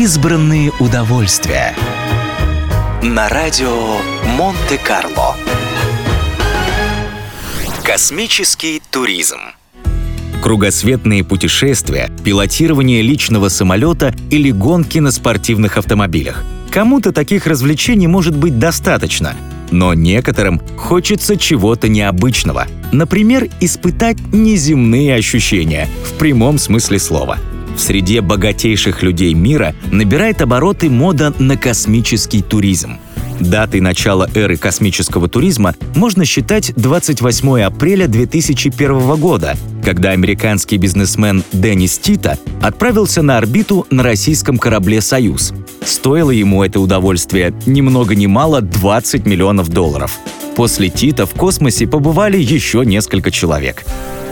Избранные удовольствия. На радио Монте-Карло. Космический туризм. Кругосветные путешествия, пилотирование личного самолета или гонки на спортивных автомобилях. Кому-то таких развлечений может быть достаточно, но некоторым хочется чего-то необычного. Например, испытать неземные ощущения в прямом смысле слова. В среде богатейших людей мира набирает обороты мода на космический туризм. Датой начала эры космического туризма можно считать 28 апреля 2001 года, когда американский бизнесмен Деннис Тита отправился на орбиту на российском корабле «Союз». Стоило ему это удовольствие ни много ни мало 20 миллионов долларов. После Тита в космосе побывали еще несколько человек.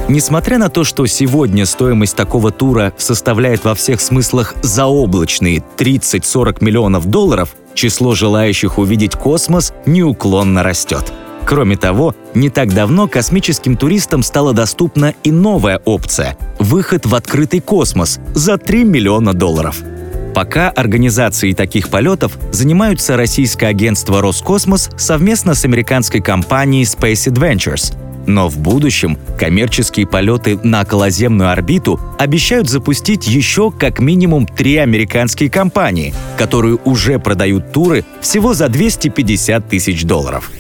Несмотря на то, что сегодня стоимость такого тура составляет во всех смыслах заоблачные 30-40 миллионов долларов, число желающих увидеть космос неуклонно растет. Кроме того, не так давно космическим туристам стала доступна и новая опция – выход в открытый космос за 3 миллиона долларов. Пока организацией таких полетов занимаются российское агентство «Роскосмос» совместно с американской компанией Space Adventures – но в будущем коммерческие полеты на околоземную орбиту обещают запустить еще как минимум три американские компании, которые уже продают туры всего за 250 тысяч долларов.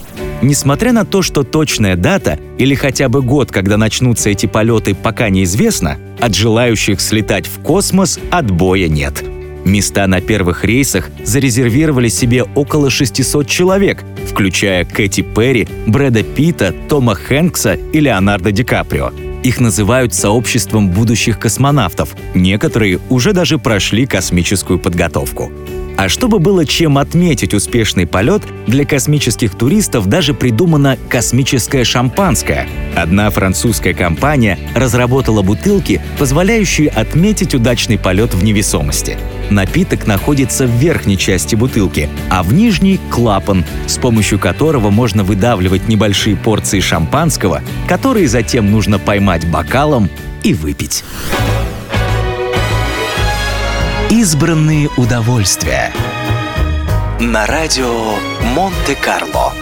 Несмотря на то, что точная дата или хотя бы год, когда начнутся эти полеты, пока неизвестно, от желающих слетать в космос отбоя нет. Места на первых рейсах зарезервировали себе около 600 человек, включая Кэти Перри, Брэда Питта, Тома Хэнкса и Леонардо Ди Каприо. Их называют сообществом будущих космонавтов. Некоторые уже даже прошли космическую подготовку. А чтобы было чем отметить успешный полет, для космических туристов даже придумано космическое шампанское. Одна французская компания разработала бутылки, позволяющие отметить удачный полет в невесомости. Напиток находится в верхней части бутылки, а в нижней — клапан, с помощью которого можно выдавливать небольшие порции шампанского, которые затем нужно поймать бокалом и выпить. Избранные удовольствия. На радио Монте-Карло.